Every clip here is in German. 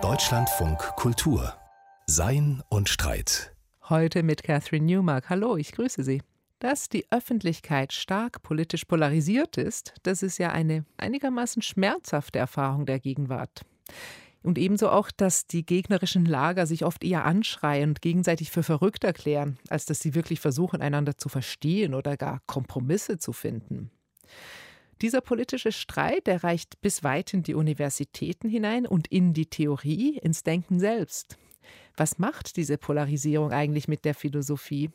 Deutschlandfunk Kultur Sein und Streit. Heute mit Catherine Newmark. Hallo, ich grüße Sie. Dass die Öffentlichkeit stark politisch polarisiert ist, das ist ja eine einigermaßen schmerzhafte Erfahrung der Gegenwart. Und ebenso auch, dass die gegnerischen Lager sich oft eher anschreien und gegenseitig für verrückt erklären, als dass sie wirklich versuchen, einander zu verstehen oder gar Kompromisse zu finden. Dieser politische Streit erreicht bis weit in die Universitäten hinein und in die Theorie, ins Denken selbst. Was macht diese Polarisierung eigentlich mit der Philosophie?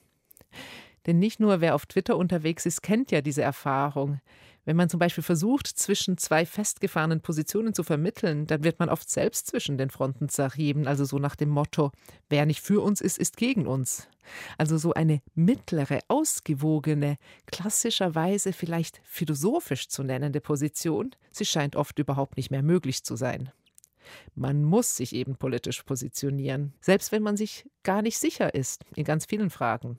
Denn nicht nur wer auf Twitter unterwegs ist, kennt ja diese Erfahrung. Wenn man zum Beispiel versucht, zwischen zwei festgefahrenen Positionen zu vermitteln, dann wird man oft selbst zwischen den Fronten zerrieben, also so nach dem Motto, wer nicht für uns ist, ist gegen uns. Also so eine mittlere, ausgewogene, klassischerweise vielleicht philosophisch zu nennende Position, sie scheint oft überhaupt nicht mehr möglich zu sein. Man muss sich eben politisch positionieren, selbst wenn man sich gar nicht sicher ist in ganz vielen Fragen.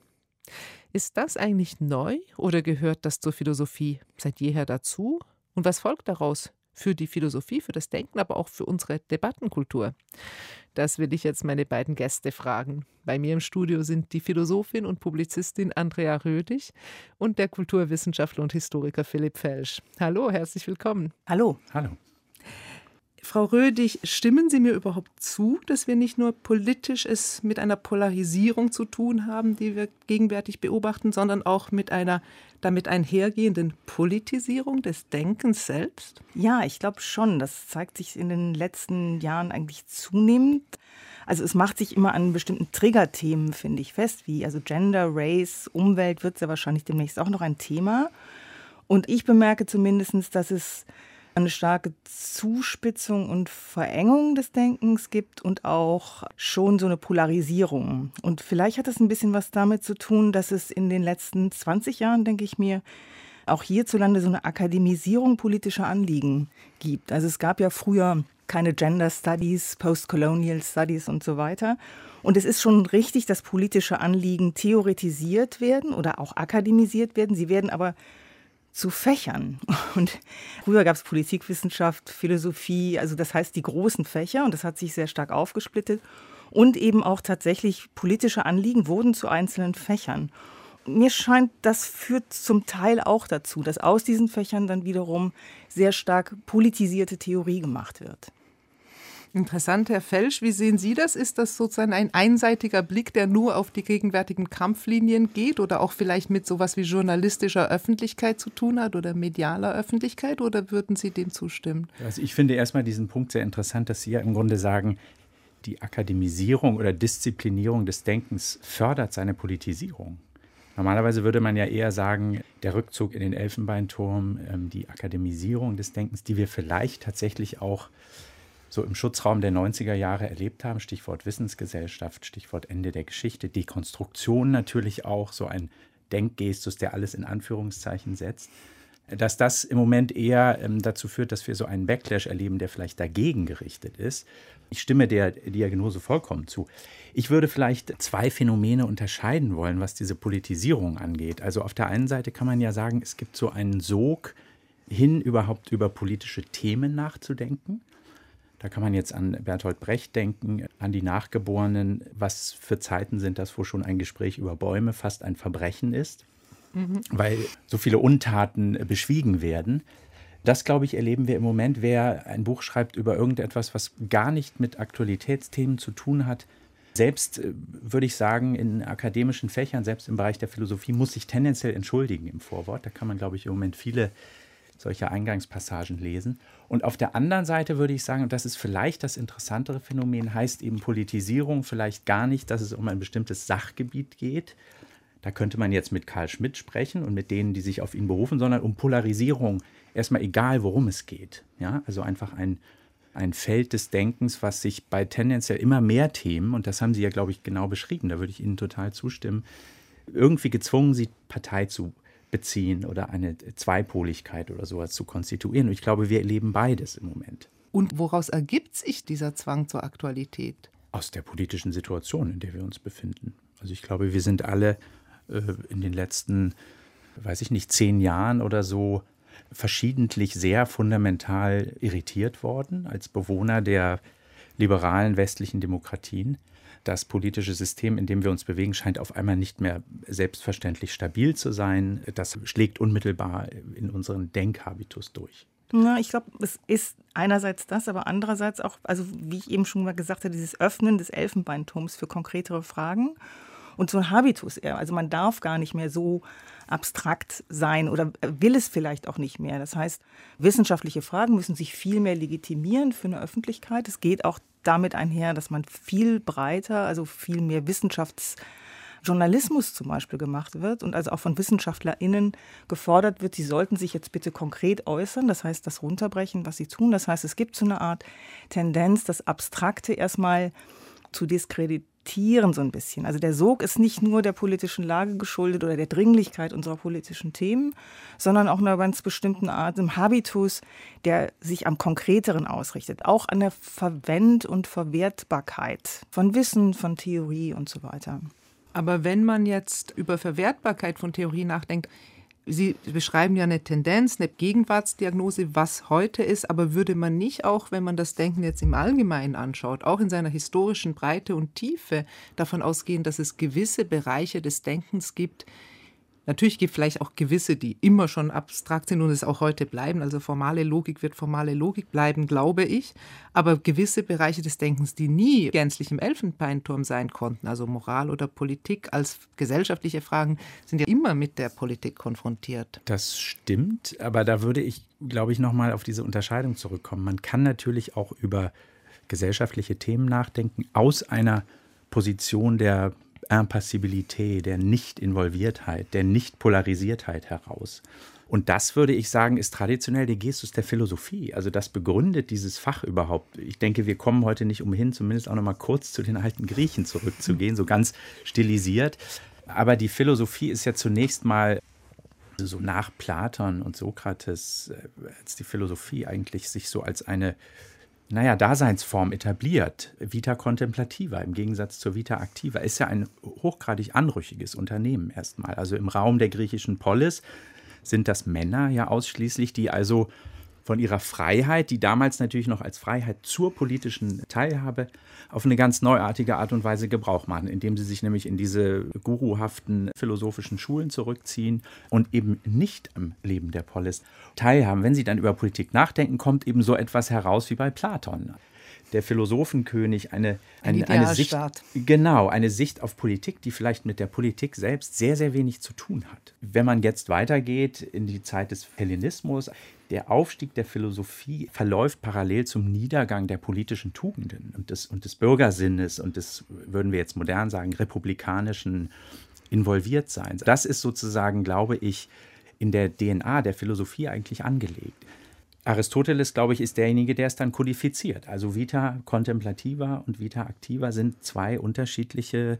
Ist das eigentlich neu oder gehört das zur Philosophie seit jeher dazu? Und was folgt daraus für die Philosophie, für das Denken, aber auch für unsere Debattenkultur? Das will ich jetzt meine beiden Gäste fragen. Bei mir im Studio sind die Philosophin und Publizistin Andrea Rödig und der Kulturwissenschaftler und Historiker Philipp Felsch. Hallo, herzlich willkommen. Hallo. Hallo. Frau Rödig, stimmen Sie mir überhaupt zu, dass wir nicht nur politisch es mit einer Polarisierung zu tun haben, die wir gegenwärtig beobachten, sondern auch mit einer damit einhergehenden Politisierung des Denkens selbst? Ja, ich glaube schon. Das zeigt sich in den letzten Jahren eigentlich zunehmend. Also es macht sich immer an bestimmten Triggerthemen, finde ich, fest, wie also Gender, Race, Umwelt wird ja wahrscheinlich demnächst auch noch ein Thema. Und ich bemerke zumindest, dass es eine starke Zuspitzung und Verengung des Denkens gibt und auch schon so eine Polarisierung. Und vielleicht hat das ein bisschen was damit zu tun, dass es in den letzten 20 Jahren, denke ich mir, auch hierzulande so eine Akademisierung politischer Anliegen gibt. Also es gab ja früher keine Gender Studies, Postcolonial Studies und so weiter. Und es ist schon richtig, dass politische Anliegen theoretisiert werden oder auch akademisiert werden. Sie werden aber zu Fächern. Und früher gab es Politikwissenschaft, Philosophie, also das heißt die großen Fächer und das hat sich sehr stark aufgesplittet. Und eben auch tatsächlich politische Anliegen wurden zu einzelnen Fächern. Mir scheint, das führt zum Teil auch dazu, dass aus diesen Fächern dann wiederum sehr stark politisierte Theorie gemacht wird. Interessant, Herr Felsch. Wie sehen Sie das? Ist das sozusagen ein einseitiger Blick, der nur auf die gegenwärtigen Kampflinien geht oder auch vielleicht mit sowas wie journalistischer Öffentlichkeit zu tun hat oder medialer Öffentlichkeit? Oder würden Sie dem zustimmen? Also ich finde erstmal diesen Punkt sehr interessant, dass Sie ja im Grunde sagen, die Akademisierung oder Disziplinierung des Denkens fördert seine Politisierung. Normalerweise würde man ja eher sagen, der Rückzug in den Elfenbeinturm, ähm, die Akademisierung des Denkens, die wir vielleicht tatsächlich auch so im Schutzraum der 90er Jahre erlebt haben. Stichwort Wissensgesellschaft, Stichwort Ende der Geschichte, Dekonstruktion natürlich auch, so ein Denkgestus, der alles in Anführungszeichen setzt. Dass das im Moment eher ähm, dazu führt, dass wir so einen Backlash erleben, der vielleicht dagegen gerichtet ist. Ich stimme der Diagnose vollkommen zu. Ich würde vielleicht zwei Phänomene unterscheiden wollen, was diese Politisierung angeht. Also auf der einen Seite kann man ja sagen, es gibt so einen Sog hin, überhaupt über politische Themen nachzudenken. Da kann man jetzt an Bertolt Brecht denken, an die Nachgeborenen. Was für Zeiten sind das, wo schon ein Gespräch über Bäume fast ein Verbrechen ist, mhm. weil so viele Untaten beschwiegen werden. Das, glaube ich, erleben wir im Moment. Wer ein Buch schreibt über irgendetwas, was gar nicht mit Aktualitätsthemen zu tun hat, selbst äh, würde ich sagen, in akademischen Fächern, selbst im Bereich der Philosophie, muss sich tendenziell entschuldigen im Vorwort. Da kann man, glaube ich, im Moment viele solche Eingangspassagen lesen. Und auf der anderen Seite würde ich sagen, und das ist vielleicht das interessantere Phänomen, heißt eben Politisierung vielleicht gar nicht, dass es um ein bestimmtes Sachgebiet geht. Da könnte man jetzt mit Karl Schmidt sprechen und mit denen, die sich auf ihn berufen, sondern um Polarisierung, erstmal egal, worum es geht. Ja, also einfach ein, ein Feld des Denkens, was sich bei tendenziell immer mehr Themen, und das haben Sie ja, glaube ich, genau beschrieben, da würde ich Ihnen total zustimmen, irgendwie gezwungen sieht, Partei zu beziehen oder eine Zweipoligkeit oder sowas zu konstituieren. Und ich glaube, wir erleben beides im Moment. Und woraus ergibt sich dieser Zwang zur Aktualität? Aus der politischen Situation, in der wir uns befinden. Also ich glaube, wir sind alle äh, in den letzten, weiß ich nicht, zehn Jahren oder so verschiedentlich sehr fundamental irritiert worden als Bewohner der liberalen westlichen Demokratien. Das politische System, in dem wir uns bewegen, scheint auf einmal nicht mehr selbstverständlich stabil zu sein. Das schlägt unmittelbar in unseren Denkhabitus durch. Na, ich glaube, es ist einerseits das, aber andererseits auch, also wie ich eben schon mal gesagt habe, dieses Öffnen des Elfenbeinturms für konkretere Fragen und so ein Habitus eher. Also man darf gar nicht mehr so abstrakt sein oder will es vielleicht auch nicht mehr. Das heißt, wissenschaftliche Fragen müssen sich viel mehr legitimieren für eine Öffentlichkeit. Es geht auch damit einher, dass man viel breiter, also viel mehr Wissenschafts Journalismus zum Beispiel gemacht wird und also auch von WissenschaftlerInnen gefordert wird, sie sollten sich jetzt bitte konkret äußern, das heißt das runterbrechen, was sie tun. Das heißt, es gibt so eine Art Tendenz, das Abstrakte erstmal zu diskreditieren so ein bisschen. Also der Sog ist nicht nur der politischen Lage geschuldet oder der Dringlichkeit unserer politischen Themen, sondern auch einer ganz bestimmten Art, einem Habitus, der sich am Konkreteren ausrichtet, auch an der Verwend- und Verwertbarkeit von Wissen, von Theorie und so weiter. Aber wenn man jetzt über Verwertbarkeit von Theorie nachdenkt, Sie beschreiben ja eine Tendenz, eine Gegenwartsdiagnose, was heute ist, aber würde man nicht auch, wenn man das Denken jetzt im Allgemeinen anschaut, auch in seiner historischen Breite und Tiefe davon ausgehen, dass es gewisse Bereiche des Denkens gibt, Natürlich gibt es vielleicht auch gewisse, die immer schon abstrakt sind und es auch heute bleiben. Also formale Logik wird formale Logik bleiben, glaube ich. Aber gewisse Bereiche des Denkens, die nie gänzlich im Elfenbeinturm sein konnten, also Moral oder Politik als gesellschaftliche Fragen, sind ja immer mit der Politik konfrontiert. Das stimmt, aber da würde ich, glaube ich, nochmal auf diese Unterscheidung zurückkommen. Man kann natürlich auch über gesellschaftliche Themen nachdenken aus einer Position der Impassibilität, der Nicht-Involviertheit, der Nicht-Polarisiertheit heraus. Und das würde ich sagen, ist traditionell der Gestus der Philosophie. Also das begründet dieses Fach überhaupt. Ich denke, wir kommen heute nicht umhin, zumindest auch noch mal kurz zu den alten Griechen zurückzugehen, so ganz stilisiert. Aber die Philosophie ist ja zunächst mal so nach Platon und Sokrates, äh, als die Philosophie eigentlich sich so als eine naja, Daseinsform etabliert. Vita Contemplativa im Gegensatz zur Vita Activa ist ja ein hochgradig anrüchiges Unternehmen erstmal. Also im Raum der griechischen Polis sind das Männer ja ausschließlich, die also von ihrer Freiheit, die damals natürlich noch als Freiheit zur politischen Teilhabe auf eine ganz neuartige Art und Weise Gebrauch machen, indem sie sich nämlich in diese guruhaften philosophischen Schulen zurückziehen und eben nicht am Leben der Polis teilhaben. Wenn sie dann über Politik nachdenken, kommt eben so etwas heraus wie bei Platon der Philosophenkönig eine, eine, ein eine Sicht, genau, eine Sicht auf Politik, die vielleicht mit der Politik selbst sehr, sehr wenig zu tun hat. Wenn man jetzt weitergeht in die Zeit des Hellenismus, der Aufstieg der Philosophie verläuft parallel zum Niedergang der politischen Tugenden und des, und des Bürgersinnes und des, würden wir jetzt modern sagen, republikanischen Involviertseins. Das ist sozusagen, glaube ich, in der DNA der Philosophie eigentlich angelegt. Aristoteles, glaube ich, ist derjenige, der es dann kodifiziert. Also Vita contemplativa und Vita activa sind zwei unterschiedliche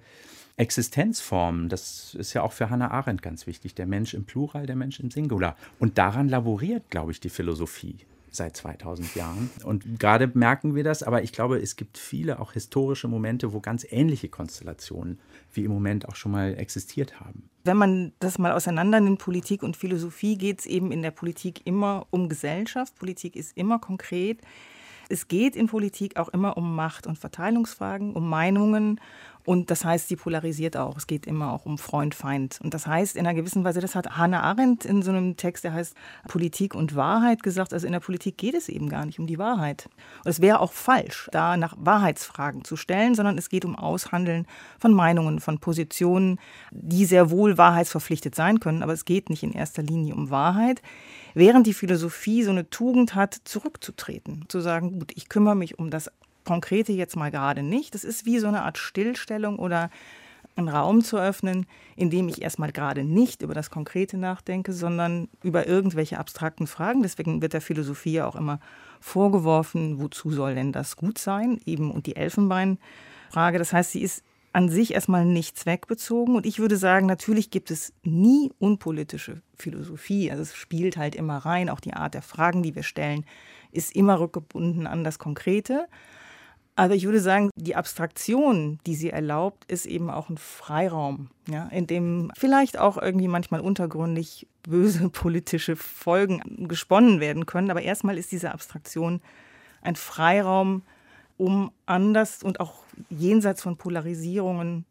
Existenzformen. Das ist ja auch für Hannah Arendt ganz wichtig. Der Mensch im Plural, der Mensch im Singular. Und daran laboriert, glaube ich, die Philosophie seit 2000 Jahren. Und gerade merken wir das, aber ich glaube, es gibt viele auch historische Momente, wo ganz ähnliche Konstellationen wie im Moment auch schon mal existiert haben. Wenn man das mal auseinander nimmt, Politik und Philosophie, geht es eben in der Politik immer um Gesellschaft. Politik ist immer konkret. Es geht in Politik auch immer um Macht- und Verteilungsfragen, um Meinungen und das heißt, sie polarisiert auch. Es geht immer auch um Freund, Feind. Und das heißt in einer gewissen Weise, das hat Hannah Arendt in so einem Text, der heißt Politik und Wahrheit gesagt. Also in der Politik geht es eben gar nicht um die Wahrheit. Und es wäre auch falsch, da nach Wahrheitsfragen zu stellen, sondern es geht um Aushandeln von Meinungen, von Positionen, die sehr wohl wahrheitsverpflichtet sein können. Aber es geht nicht in erster Linie um Wahrheit. Während die Philosophie so eine Tugend hat, zurückzutreten, zu sagen, gut, ich kümmere mich um das Konkrete jetzt mal gerade nicht. Das ist wie so eine Art Stillstellung oder einen Raum zu öffnen, in dem ich erstmal gerade nicht über das Konkrete nachdenke, sondern über irgendwelche abstrakten Fragen. Deswegen wird der Philosophie ja auch immer vorgeworfen, wozu soll denn das gut sein? Eben und die Elfenbeinfrage. Das heißt, sie ist an sich erstmal nicht zweckbezogen. Und ich würde sagen, natürlich gibt es nie unpolitische Philosophie. Also es spielt halt immer rein. Auch die Art der Fragen, die wir stellen, ist immer rückgebunden an das Konkrete. Also ich würde sagen, die Abstraktion, die sie erlaubt, ist eben auch ein Freiraum, ja, in dem vielleicht auch irgendwie manchmal untergründig böse politische Folgen gesponnen werden können. Aber erstmal ist diese Abstraktion ein Freiraum, um anders und auch jenseits von Polarisierungen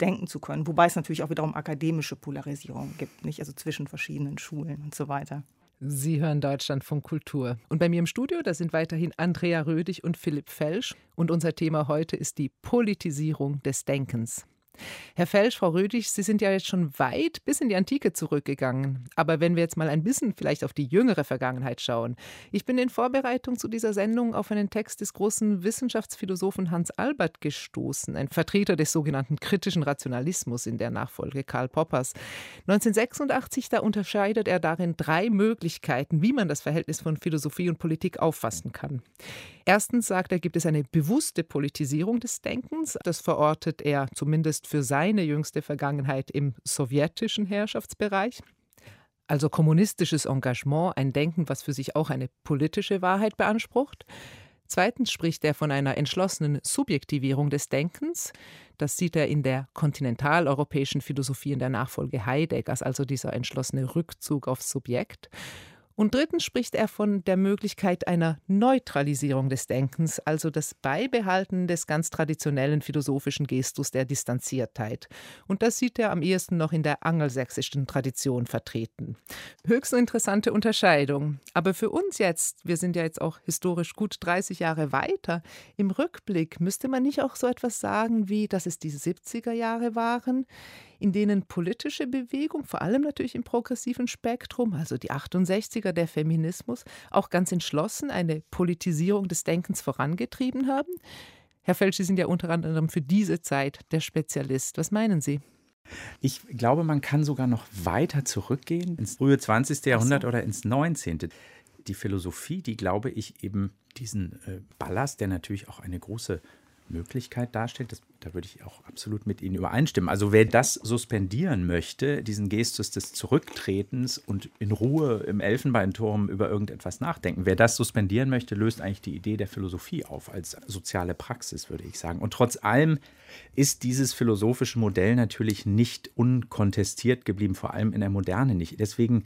denken zu können. Wobei es natürlich auch wiederum akademische Polarisierung gibt, nicht? Also zwischen verschiedenen Schulen und so weiter. Sie hören Deutschlandfunk Kultur. Und bei mir im Studio, da sind weiterhin Andrea Rödig und Philipp Felsch. Und unser Thema heute ist die Politisierung des Denkens. Herr Felsch, Frau Rödig, Sie sind ja jetzt schon weit bis in die Antike zurückgegangen. Aber wenn wir jetzt mal ein bisschen vielleicht auf die jüngere Vergangenheit schauen. Ich bin in Vorbereitung zu dieser Sendung auf einen Text des großen Wissenschaftsphilosophen Hans Albert gestoßen, ein Vertreter des sogenannten kritischen Rationalismus in der Nachfolge Karl Poppers. 1986, da unterscheidet er darin drei Möglichkeiten, wie man das Verhältnis von Philosophie und Politik auffassen kann. Erstens sagt er, gibt es eine bewusste Politisierung des Denkens. Das verortet er zumindest für seine jüngste Vergangenheit im sowjetischen Herrschaftsbereich. Also kommunistisches Engagement, ein Denken, was für sich auch eine politische Wahrheit beansprucht. Zweitens spricht er von einer entschlossenen Subjektivierung des Denkens. Das sieht er in der kontinentaleuropäischen Philosophie in der Nachfolge Heideggers, also dieser entschlossene Rückzug aufs Subjekt. Und drittens spricht er von der Möglichkeit einer Neutralisierung des Denkens, also das Beibehalten des ganz traditionellen philosophischen Gestus der Distanziertheit. Und das sieht er am ehesten noch in der angelsächsischen Tradition vertreten. Höchst interessante Unterscheidung. Aber für uns jetzt, wir sind ja jetzt auch historisch gut 30 Jahre weiter, im Rückblick müsste man nicht auch so etwas sagen wie, dass es die 70er Jahre waren, in denen politische Bewegung, vor allem natürlich im progressiven Spektrum, also die 68er, der Feminismus, auch ganz entschlossen eine Politisierung des Denkens vorangetrieben haben? Herr Felsch, Sie sind ja unter anderem für diese Zeit der Spezialist. Was meinen Sie? Ich glaube, man kann sogar noch weiter zurückgehen, ins frühe 20. Jahrhundert so. oder ins 19. Die Philosophie, die, glaube ich, eben diesen äh, Ballast, der natürlich auch eine große Möglichkeit darstellt. Das, da würde ich auch absolut mit Ihnen übereinstimmen. Also wer das suspendieren möchte, diesen Gestus des Zurücktretens und in Ruhe im Elfenbeinturm über irgendetwas nachdenken, wer das suspendieren möchte, löst eigentlich die Idee der Philosophie auf als soziale Praxis, würde ich sagen. Und trotz allem ist dieses philosophische Modell natürlich nicht unkontestiert geblieben, vor allem in der Moderne nicht. Deswegen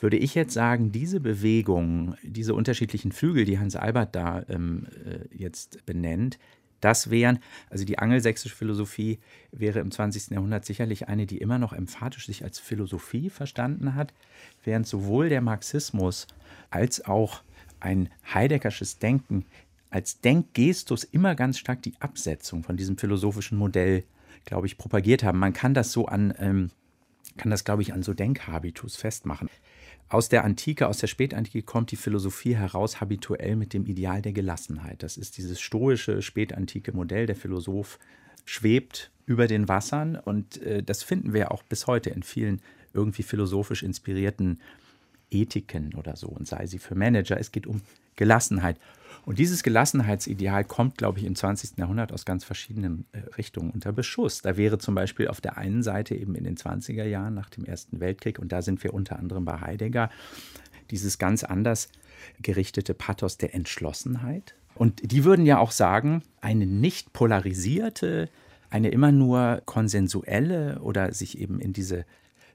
würde ich jetzt sagen, diese Bewegung, diese unterschiedlichen Flügel, die Hans Albert da ähm, äh, jetzt benennt, das wären, also die angelsächsische Philosophie wäre im 20. Jahrhundert sicherlich eine, die immer noch emphatisch sich als Philosophie verstanden hat, während sowohl der Marxismus als auch ein Heideggersches Denken als Denkgestus immer ganz stark die Absetzung von diesem philosophischen Modell, glaube ich, propagiert haben. Man kann das so an, ähm, kann das, glaube ich, an so Denkhabitus festmachen. Aus der Antike, aus der Spätantike kommt die Philosophie heraus habituell mit dem Ideal der Gelassenheit. Das ist dieses stoische spätantike Modell. Der Philosoph schwebt über den Wassern und äh, das finden wir auch bis heute in vielen irgendwie philosophisch inspirierten Ethiken oder so und sei sie für Manager. Es geht um Gelassenheit. Und dieses Gelassenheitsideal kommt, glaube ich, im 20. Jahrhundert aus ganz verschiedenen äh, Richtungen unter Beschuss. Da wäre zum Beispiel auf der einen Seite eben in den 20er Jahren nach dem Ersten Weltkrieg, und da sind wir unter anderem bei Heidegger, dieses ganz anders gerichtete Pathos der Entschlossenheit. Und die würden ja auch sagen, eine nicht polarisierte, eine immer nur konsensuelle oder sich eben in diese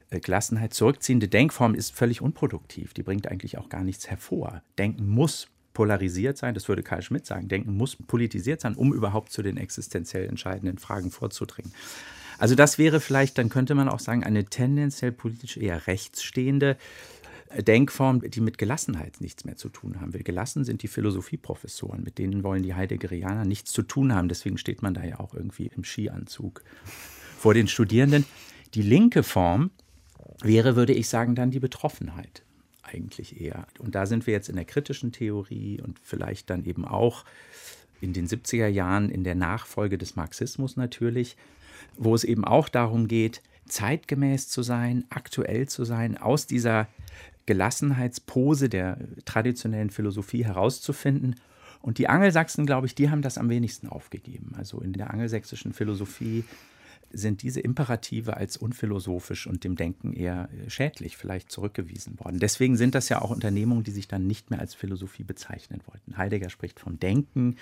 äh, Gelassenheit zurückziehende Denkform ist völlig unproduktiv. Die bringt eigentlich auch gar nichts hervor. Denken muss polarisiert sein, das würde Karl Schmidt sagen, Denken muss politisiert sein, um überhaupt zu den existenziell entscheidenden Fragen vorzudringen. Also das wäre vielleicht, dann könnte man auch sagen, eine tendenziell politisch eher rechtsstehende Denkform, die mit Gelassenheit nichts mehr zu tun haben will. Gelassen sind die Philosophieprofessoren, mit denen wollen die Heideggerianer nichts zu tun haben. Deswegen steht man da ja auch irgendwie im Skianzug vor den Studierenden. Die linke Form wäre, würde ich sagen, dann die Betroffenheit eigentlich eher. Und da sind wir jetzt in der kritischen Theorie und vielleicht dann eben auch in den 70er Jahren in der Nachfolge des Marxismus natürlich, wo es eben auch darum geht, zeitgemäß zu sein, aktuell zu sein, aus dieser Gelassenheitspose der traditionellen Philosophie herauszufinden. Und die Angelsachsen, glaube ich, die haben das am wenigsten aufgegeben. Also in der angelsächsischen Philosophie sind diese Imperative als unphilosophisch und dem Denken eher äh, schädlich vielleicht zurückgewiesen worden. Deswegen sind das ja auch Unternehmungen, die sich dann nicht mehr als Philosophie bezeichnen wollten. Heidegger spricht vom Denken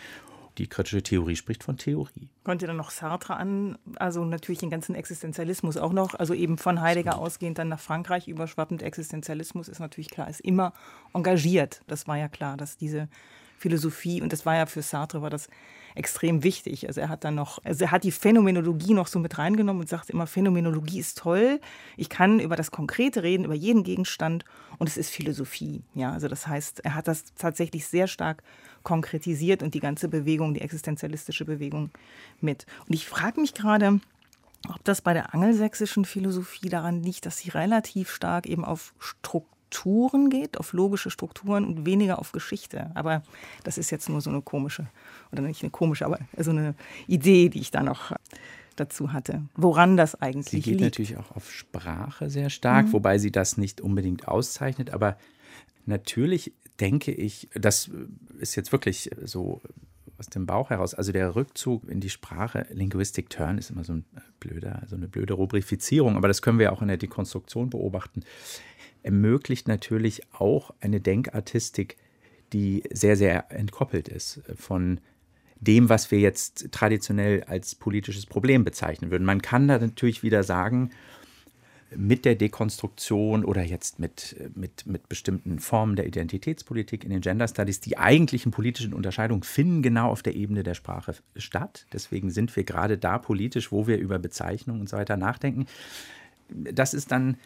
die kritische Theorie spricht von Theorie. Ihr dann noch Sartre an, also natürlich den ganzen Existenzialismus auch noch, also eben von Heidegger ausgehend dann nach Frankreich überschwappend. Existenzialismus ist natürlich klar, ist immer engagiert. Das war ja klar, dass diese Philosophie, und das war ja für Sartre, war das extrem wichtig. Also er hat dann noch, also er hat die Phänomenologie noch so mit reingenommen und sagt immer, Phänomenologie ist toll. Ich kann über das Konkrete reden, über jeden Gegenstand und es ist Philosophie. Ja, also das heißt, er hat das tatsächlich sehr stark konkretisiert und die ganze Bewegung, die existenzialistische Bewegung mit. Und ich frage mich gerade, ob das bei der angelsächsischen Philosophie daran liegt, dass sie relativ stark eben auf Struktur Strukturen geht, auf logische Strukturen und weniger auf Geschichte. Aber das ist jetzt nur so eine komische, oder nicht eine komische, aber so eine Idee, die ich da noch dazu hatte. Woran das eigentlich liegt. Sie geht liegt. natürlich auch auf Sprache sehr stark, mhm. wobei sie das nicht unbedingt auszeichnet. Aber natürlich denke ich, das ist jetzt wirklich so aus dem Bauch heraus. Also der Rückzug in die Sprache, Linguistic Turn ist immer so ein blöder, so eine blöde Rubrifizierung, aber das können wir auch in der Dekonstruktion beobachten ermöglicht natürlich auch eine Denkartistik, die sehr, sehr entkoppelt ist von dem, was wir jetzt traditionell als politisches Problem bezeichnen würden. Man kann da natürlich wieder sagen, mit der Dekonstruktion oder jetzt mit, mit, mit bestimmten Formen der Identitätspolitik in den Gender Studies, die eigentlichen politischen Unterscheidungen finden genau auf der Ebene der Sprache statt. Deswegen sind wir gerade da politisch, wo wir über Bezeichnungen und so weiter nachdenken. Das ist dann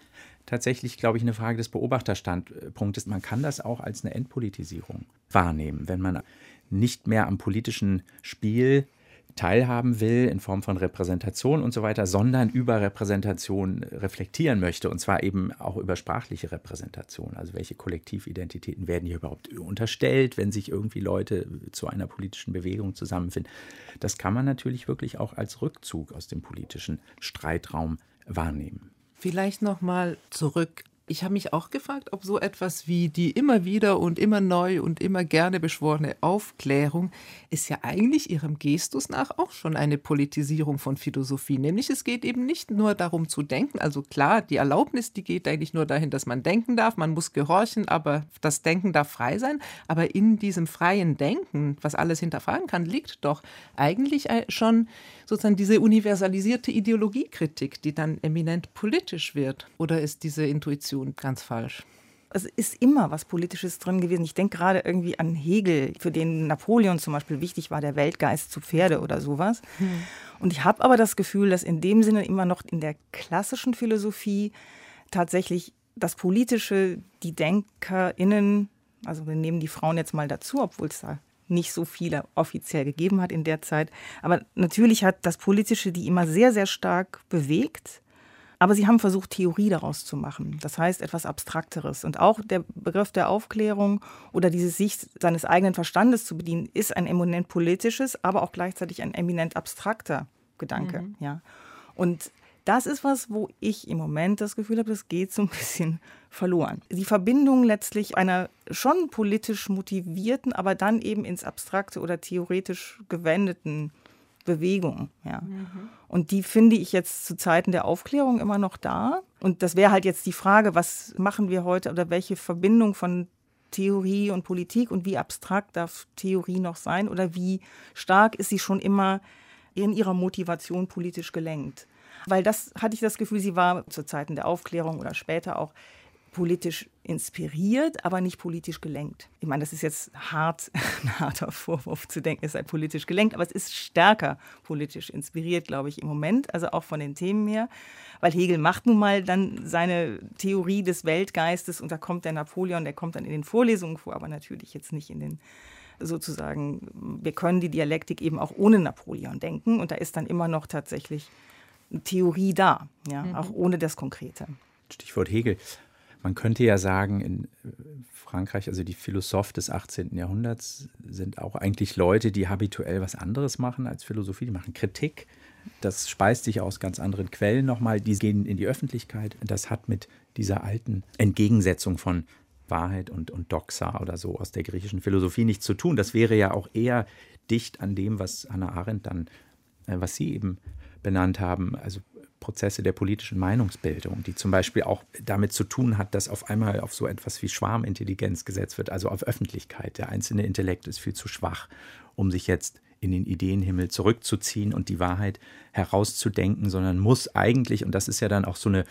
tatsächlich, glaube ich, eine Frage des Beobachterstandpunktes. Man kann das auch als eine Entpolitisierung wahrnehmen, wenn man nicht mehr am politischen Spiel teilhaben will in Form von Repräsentation und so weiter, sondern über Repräsentation reflektieren möchte und zwar eben auch über sprachliche Repräsentation. Also welche Kollektividentitäten werden hier überhaupt unterstellt, wenn sich irgendwie Leute zu einer politischen Bewegung zusammenfinden. Das kann man natürlich wirklich auch als Rückzug aus dem politischen Streitraum wahrnehmen. Vielleicht noch mal zurück ich habe mich auch gefragt, ob so etwas wie die immer wieder und immer neu und immer gerne beschworene Aufklärung ist ja eigentlich ihrem Gestus nach auch schon eine Politisierung von Philosophie. Nämlich es geht eben nicht nur darum zu denken, also klar, die Erlaubnis, die geht eigentlich nur dahin, dass man denken darf, man muss gehorchen, aber das Denken darf frei sein. Aber in diesem freien Denken, was alles hinterfragen kann, liegt doch eigentlich schon sozusagen diese universalisierte Ideologiekritik, die dann eminent politisch wird. Oder ist diese Intuition tun. Ganz falsch. Es ist immer was Politisches drin gewesen. Ich denke gerade irgendwie an Hegel, für den Napoleon zum Beispiel wichtig war, der Weltgeist zu Pferde oder sowas. Hm. Und ich habe aber das Gefühl, dass in dem Sinne immer noch in der klassischen Philosophie tatsächlich das Politische, die DenkerInnen, also wir nehmen die Frauen jetzt mal dazu, obwohl es da nicht so viele offiziell gegeben hat in der Zeit. Aber natürlich hat das Politische die immer sehr, sehr stark bewegt. Aber sie haben versucht, Theorie daraus zu machen. Das heißt, etwas Abstrakteres. Und auch der Begriff der Aufklärung oder diese Sicht seines eigenen Verstandes zu bedienen, ist ein eminent politisches, aber auch gleichzeitig ein eminent abstrakter Gedanke. Mhm. Ja. Und das ist was, wo ich im Moment das Gefühl habe, das geht so ein bisschen verloren. Die Verbindung letztlich einer schon politisch motivierten, aber dann eben ins Abstrakte oder theoretisch gewendeten Bewegung. Ja. Mhm. Und die finde ich jetzt zu Zeiten der Aufklärung immer noch da. Und das wäre halt jetzt die Frage, was machen wir heute oder welche Verbindung von Theorie und Politik und wie abstrakt darf Theorie noch sein oder wie stark ist sie schon immer in ihrer Motivation politisch gelenkt. Weil das hatte ich das Gefühl, sie war zu Zeiten der Aufklärung oder später auch politisch inspiriert, aber nicht politisch gelenkt. Ich meine, das ist jetzt hart, ein harter Vorwurf zu denken, es sei politisch gelenkt, aber es ist stärker politisch inspiriert, glaube ich, im Moment, also auch von den Themen her, weil Hegel macht nun mal dann seine Theorie des Weltgeistes und da kommt der Napoleon, der kommt dann in den Vorlesungen vor, aber natürlich jetzt nicht in den sozusagen, wir können die Dialektik eben auch ohne Napoleon denken und da ist dann immer noch tatsächlich Theorie da, ja, mhm. auch ohne das Konkrete. Stichwort Hegel. Man könnte ja sagen, in äh, Frankreich, also die Philosophen des 18. Jahrhunderts sind auch eigentlich Leute, die habituell was anderes machen als Philosophie. Die machen Kritik. Das speist sich aus ganz anderen Quellen nochmal. Die gehen in die Öffentlichkeit. Das hat mit dieser alten Entgegensetzung von Wahrheit und, und Doxa oder so aus der griechischen Philosophie nichts zu tun. Das wäre ja auch eher dicht an dem, was Hannah Arendt dann, äh, was Sie eben benannt haben, also Prozesse der politischen Meinungsbildung, die zum Beispiel auch damit zu tun hat, dass auf einmal auf so etwas wie Schwarmintelligenz gesetzt wird, also auf Öffentlichkeit. Der einzelne Intellekt ist viel zu schwach, um sich jetzt in den Ideenhimmel zurückzuziehen und die Wahrheit herauszudenken, sondern muss eigentlich, und das ist ja dann auch so eine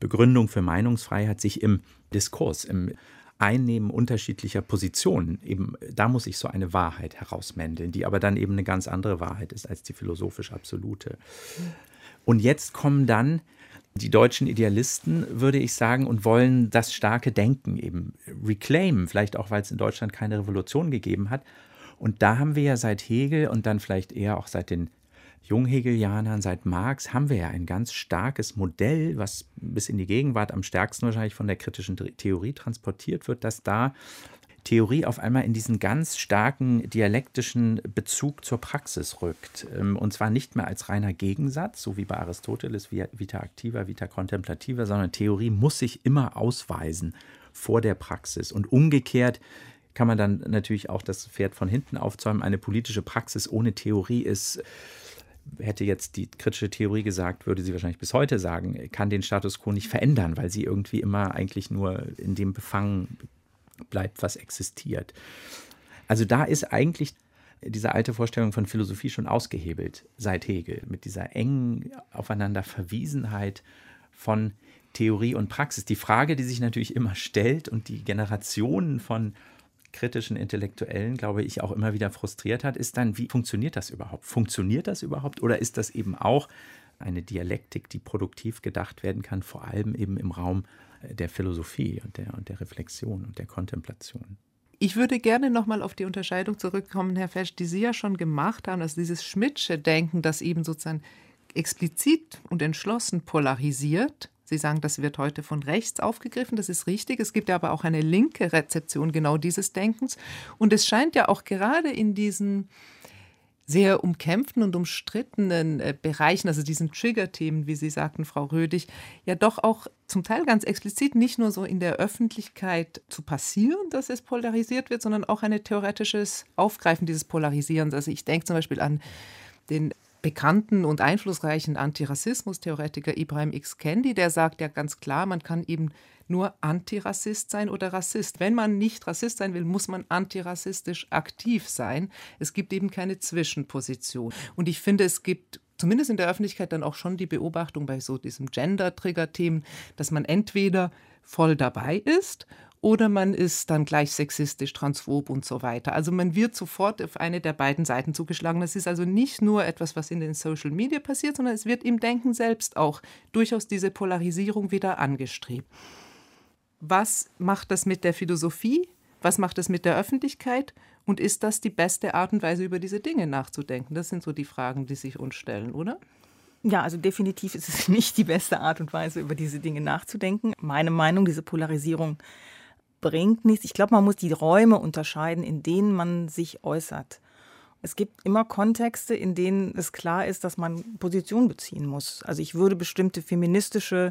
Begründung für Meinungsfreiheit, sich im Diskurs, im Einnehmen unterschiedlicher Positionen, eben da muss ich so eine Wahrheit herausmändeln, die aber dann eben eine ganz andere Wahrheit ist als die philosophisch absolute. Und jetzt kommen dann die deutschen Idealisten, würde ich sagen, und wollen das starke Denken eben reclaimen, vielleicht auch, weil es in Deutschland keine Revolution gegeben hat. Und da haben wir ja seit Hegel und dann vielleicht eher auch seit den Junghegelianern, seit Marx, haben wir ja ein ganz starkes Modell, was bis in die Gegenwart am stärksten wahrscheinlich von der kritischen Theorie transportiert wird, dass da Theorie auf einmal in diesen ganz starken dialektischen Bezug zur Praxis rückt. Ähm, und zwar nicht mehr als reiner Gegensatz, so wie bei Aristoteles, vita activa, vita contemplativa, sondern Theorie muss sich immer ausweisen vor der Praxis. Und umgekehrt kann man dann natürlich auch das Pferd von hinten aufzäumen. Eine politische Praxis ohne Theorie ist hätte jetzt die kritische Theorie gesagt, würde sie wahrscheinlich bis heute sagen, kann den Status quo nicht verändern, weil sie irgendwie immer eigentlich nur in dem Befangen bleibt, was existiert. Also da ist eigentlich diese alte Vorstellung von Philosophie schon ausgehebelt seit Hegel, mit dieser engen Aufeinanderverwiesenheit von Theorie und Praxis. Die Frage, die sich natürlich immer stellt und die Generationen von kritischen Intellektuellen, glaube ich, auch immer wieder frustriert hat, ist dann, wie funktioniert das überhaupt? Funktioniert das überhaupt oder ist das eben auch eine Dialektik, die produktiv gedacht werden kann, vor allem eben im Raum der Philosophie und der, und der Reflexion und der Kontemplation. Ich würde gerne nochmal auf die Unterscheidung zurückkommen, Herr Fesch, die Sie ja schon gemacht haben, dass dieses Schmidtsche Denken, das eben sozusagen explizit und entschlossen polarisiert. Sie sagen, das wird heute von rechts aufgegriffen, das ist richtig. Es gibt ja aber auch eine linke Rezeption genau dieses Denkens. Und es scheint ja auch gerade in diesen sehr umkämpften und umstrittenen äh, Bereichen, also diesen Trigger-Themen, wie Sie sagten, Frau Rödig, ja doch auch zum Teil ganz explizit nicht nur so in der Öffentlichkeit zu passieren, dass es polarisiert wird, sondern auch ein theoretisches Aufgreifen dieses Polarisierens. Also ich denke zum Beispiel an den bekannten und einflussreichen Antirassismus-Theoretiker Ibrahim X. Kendi, der sagt ja ganz klar, man kann eben nur Antirassist sein oder Rassist. Wenn man nicht Rassist sein will, muss man antirassistisch aktiv sein. Es gibt eben keine Zwischenposition. Und ich finde, es gibt zumindest in der Öffentlichkeit dann auch schon die Beobachtung bei so diesem Gender-Trigger-Themen, dass man entweder voll dabei ist oder man ist dann gleich sexistisch, transphob und so weiter. Also man wird sofort auf eine der beiden Seiten zugeschlagen. Das ist also nicht nur etwas, was in den Social Media passiert, sondern es wird im Denken selbst auch durchaus diese Polarisierung wieder angestrebt was macht das mit der Philosophie, was macht das mit der Öffentlichkeit und ist das die beste Art und Weise, über diese Dinge nachzudenken? Das sind so die Fragen, die sich uns stellen, oder? Ja, also definitiv ist es nicht die beste Art und Weise, über diese Dinge nachzudenken. Meine Meinung, diese Polarisierung bringt nichts. Ich glaube, man muss die Räume unterscheiden, in denen man sich äußert. Es gibt immer Kontexte, in denen es klar ist, dass man Position beziehen muss. Also ich würde bestimmte feministische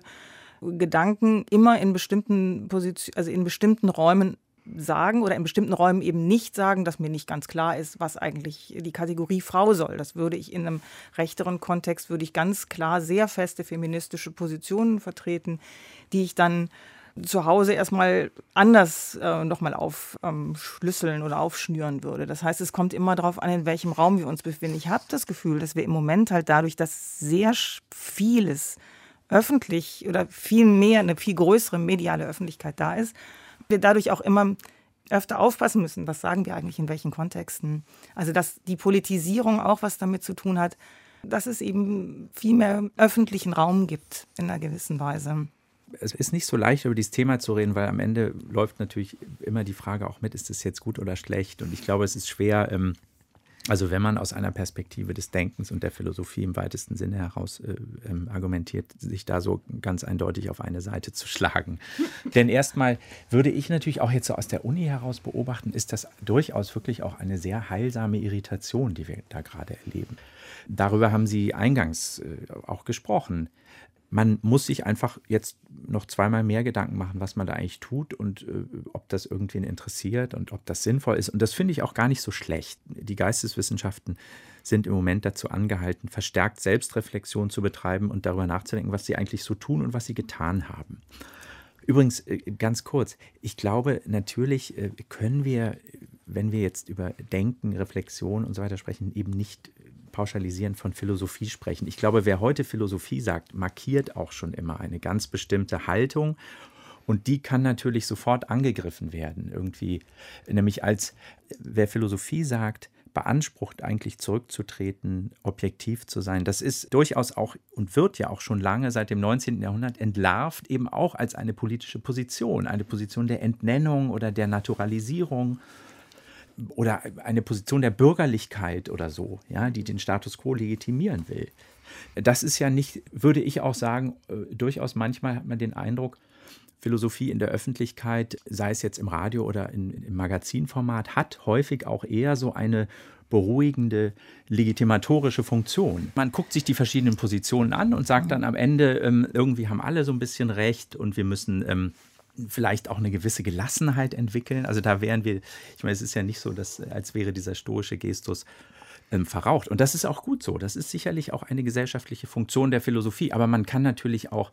Gedanken immer in bestimmten Positionen, also in bestimmten Räumen sagen oder in bestimmten Räumen eben nicht sagen, dass mir nicht ganz klar ist, was eigentlich die Kategorie Frau soll. Das würde ich in einem rechteren Kontext, würde ich ganz klar sehr feste feministische Positionen vertreten, die ich dann zu Hause erstmal anders äh, nochmal aufschlüsseln ähm, oder aufschnüren würde. Das heißt, es kommt immer darauf an, in welchem Raum wir uns befinden. Ich habe das Gefühl, dass wir im Moment halt dadurch, dass sehr vieles öffentlich oder viel mehr, eine viel größere mediale Öffentlichkeit da ist, wir dadurch auch immer öfter aufpassen müssen, was sagen wir eigentlich in welchen Kontexten. Also dass die Politisierung auch was damit zu tun hat, dass es eben viel mehr öffentlichen Raum gibt in einer gewissen Weise. Es ist nicht so leicht, über dieses Thema zu reden, weil am Ende läuft natürlich immer die Frage auch mit, ist das jetzt gut oder schlecht? Und ich glaube, es ist schwer, ähm, also wenn man aus einer Perspektive des Denkens und der Philosophie im weitesten Sinne heraus äh, ähm, argumentiert, sich da so ganz eindeutig auf eine Seite zu schlagen. Denn erstmal würde ich natürlich auch jetzt so aus der Uni heraus beobachten, ist das durchaus wirklich auch eine sehr heilsame Irritation, die wir da gerade erleben. Darüber haben Sie eingangs äh, auch gesprochen man muss sich einfach jetzt noch zweimal mehr Gedanken machen, was man da eigentlich tut und äh, ob das irgendwen interessiert und ob das sinnvoll ist. Und das finde ich auch gar nicht so schlecht. Die Geisteswissenschaften sind im Moment dazu angehalten, verstärkt Selbstreflexion zu betreiben und darüber nachzudenken, was sie eigentlich so tun und was sie getan haben. Übrigens, äh, ganz kurz, ich glaube, natürlich äh, können wir wenn wir jetzt über Denken, Reflexion und so weiter sprechen, eben nicht pauschalisieren von Philosophie sprechen. Ich glaube, wer heute Philosophie sagt, markiert auch schon immer eine ganz bestimmte Haltung und die kann natürlich sofort angegriffen werden, irgendwie. Nämlich als wer Philosophie sagt, beansprucht eigentlich zurückzutreten, objektiv zu sein. Das ist durchaus auch und wird ja auch schon lange seit dem 19. Jahrhundert entlarvt, eben auch als eine politische Position, eine Position der Entnennung oder der Naturalisierung oder eine Position der Bürgerlichkeit oder so, ja, die den Status quo legitimieren will. Das ist ja nicht, würde ich auch sagen, äh, durchaus manchmal hat man den Eindruck, Philosophie in der Öffentlichkeit, sei es jetzt im Radio oder in, im Magazinformat, hat häufig auch eher so eine beruhigende, legitimatorische Funktion. Man guckt sich die verschiedenen Positionen an und sagt dann am Ende, ähm, irgendwie haben alle so ein bisschen recht und wir müssen ähm, vielleicht auch eine gewisse Gelassenheit entwickeln. Also da wären wir, ich meine, es ist ja nicht so, dass als wäre dieser stoische Gestus ähm, verraucht. Und das ist auch gut so. Das ist sicherlich auch eine gesellschaftliche Funktion der Philosophie. Aber man kann natürlich auch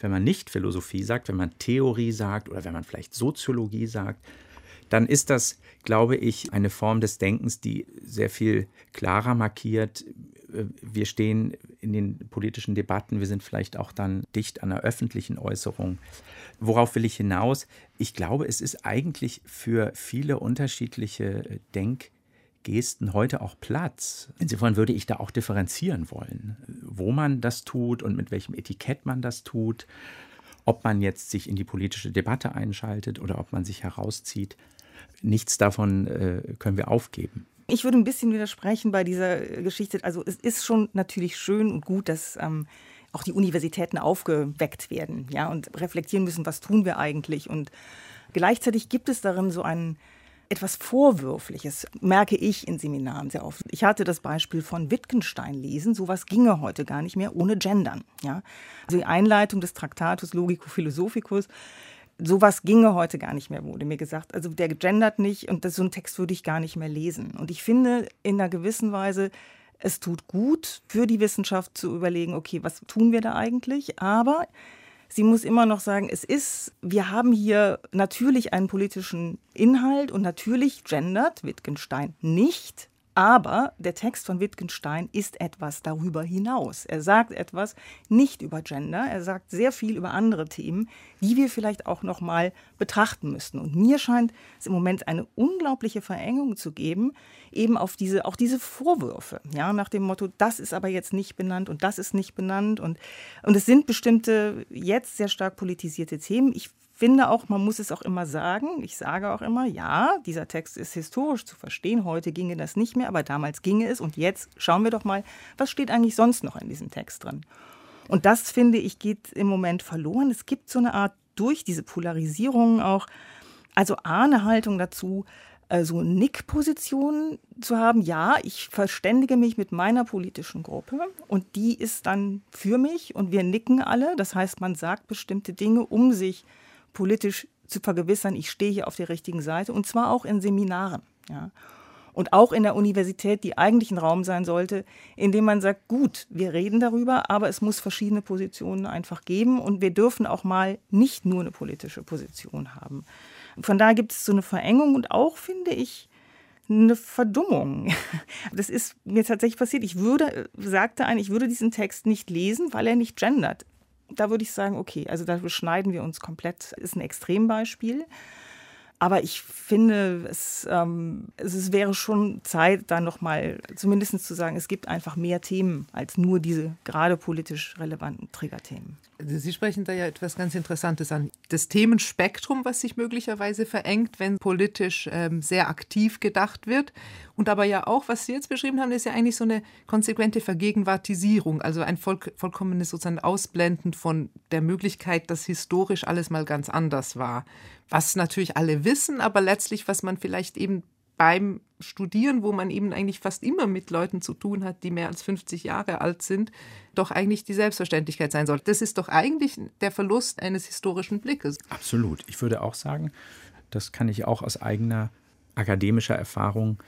wenn man nicht Philosophie sagt, wenn man Theorie sagt oder wenn man vielleicht Soziologie sagt, dann ist das, glaube ich, eine Form des Denkens, die sehr viel klarer markiert. Äh, wir stehen in den politischen Debatten, wir sind vielleicht auch dann dicht an der öffentlichen Äußerung. Worauf will ich hinaus? Ich glaube, es ist eigentlich für viele unterschiedliche Denk- Gesten heute auch Platz. Insofern würde ich da auch differenzieren wollen, wo man das tut und mit welchem Etikett man das tut, ob man jetzt sich in die politische Debatte einschaltet oder ob man sich herauszieht. Nichts davon äh, können wir aufgeben. Ich würde ein bisschen widersprechen bei dieser Geschichte. Also es ist schon natürlich schön und gut, dass ähm, auch die Universitäten aufgeweckt werden, ja, und reflektieren müssen, was tun wir eigentlich. Und gleichzeitig gibt es darin so einen etwas Vorwürfliches, merke ich in Seminaren sehr oft. Ich hatte das Beispiel von Wittgenstein lesen, sowas ginge heute gar nicht mehr ohne Gendern. Ja? Also die Einleitung des Traktatus Logico Philosophicus, sowas ginge heute gar nicht mehr, wurde mir gesagt. Also der gendert nicht und das, so einen Text würde ich gar nicht mehr lesen. Und ich finde in einer gewissen Weise, es tut gut für die Wissenschaft zu überlegen, okay, was tun wir da eigentlich? Aber sie muss immer noch sagen, es ist, wir haben hier natürlich einen politischen Inhalt und natürlich gendert Wittgenstein nicht, aber der Text von Wittgenstein ist etwas darüber hinaus. Er sagt etwas nicht über Gender, er sagt sehr viel über andere Themen, die wir vielleicht auch noch mal betrachten müssten. Und mir scheint es im Moment eine unglaubliche Verengung zu geben, eben auf diese auch diese Vorwürfe, ja, nach dem Motto, das ist aber jetzt nicht benannt und das ist nicht benannt und und es sind bestimmte jetzt sehr stark politisierte Themen. Ich finde auch, man muss es auch immer sagen. Ich sage auch immer, ja, dieser Text ist historisch zu verstehen. Heute ginge das nicht mehr, aber damals ginge es. Und jetzt schauen wir doch mal, was steht eigentlich sonst noch in diesem Text drin. Und das, finde ich, geht im Moment verloren. Es gibt so eine Art, durch diese Polarisierung auch, also A, eine Haltung dazu, äh, so Nick-Positionen zu haben. Ja, ich verständige mich mit meiner politischen Gruppe und die ist dann für mich und wir nicken alle. Das heißt, man sagt bestimmte Dinge, um sich politisch zu vergewissern, ich stehe hier auf der richtigen Seite und zwar auch in Seminaren. Ja. Und auch in der Universität, die eigentlich ein Raum sein sollte, in dem man sagt, gut, wir reden darüber, aber es muss verschiedene Positionen einfach geben und wir dürfen auch mal nicht nur eine politische Position haben. Von daher gibt es so eine Verengung und auch, finde ich, eine Verdummung. Das ist mir tatsächlich passiert. Ich würde, sagte ein, ich würde diesen Text nicht lesen, weil er nicht gendert da würde ich sagen, okay, also da beschneiden wir uns komplett, ist ein Extrembeispiel. Aber ich finde, es, ähm, es wäre schon Zeit, da nochmal zumindest zu sagen, es gibt einfach mehr Themen als nur diese gerade politisch relevanten Triggerthemen. Sie sprechen da ja etwas ganz Interessantes an. Das Themenspektrum, was sich möglicherweise verengt, wenn politisch ähm, sehr aktiv gedacht wird. Und aber ja auch, was Sie jetzt beschrieben haben, ist ja eigentlich so eine konsequente Vergegenwartisierung, also ein voll, vollkommenes sozusagen Ausblenden von der Möglichkeit, dass historisch alles mal ganz anders war was natürlich alle wissen, aber letztlich, was man vielleicht eben beim Studieren, wo man eben eigentlich fast immer mit Leuten zu tun hat, die mehr als 50 Jahre alt sind, doch eigentlich die Selbstverständlichkeit sein sollte. Das ist doch eigentlich der Verlust eines historischen Blickes. Absolut. Ich würde auch sagen, das kann ich auch aus eigener akademischer Erfahrung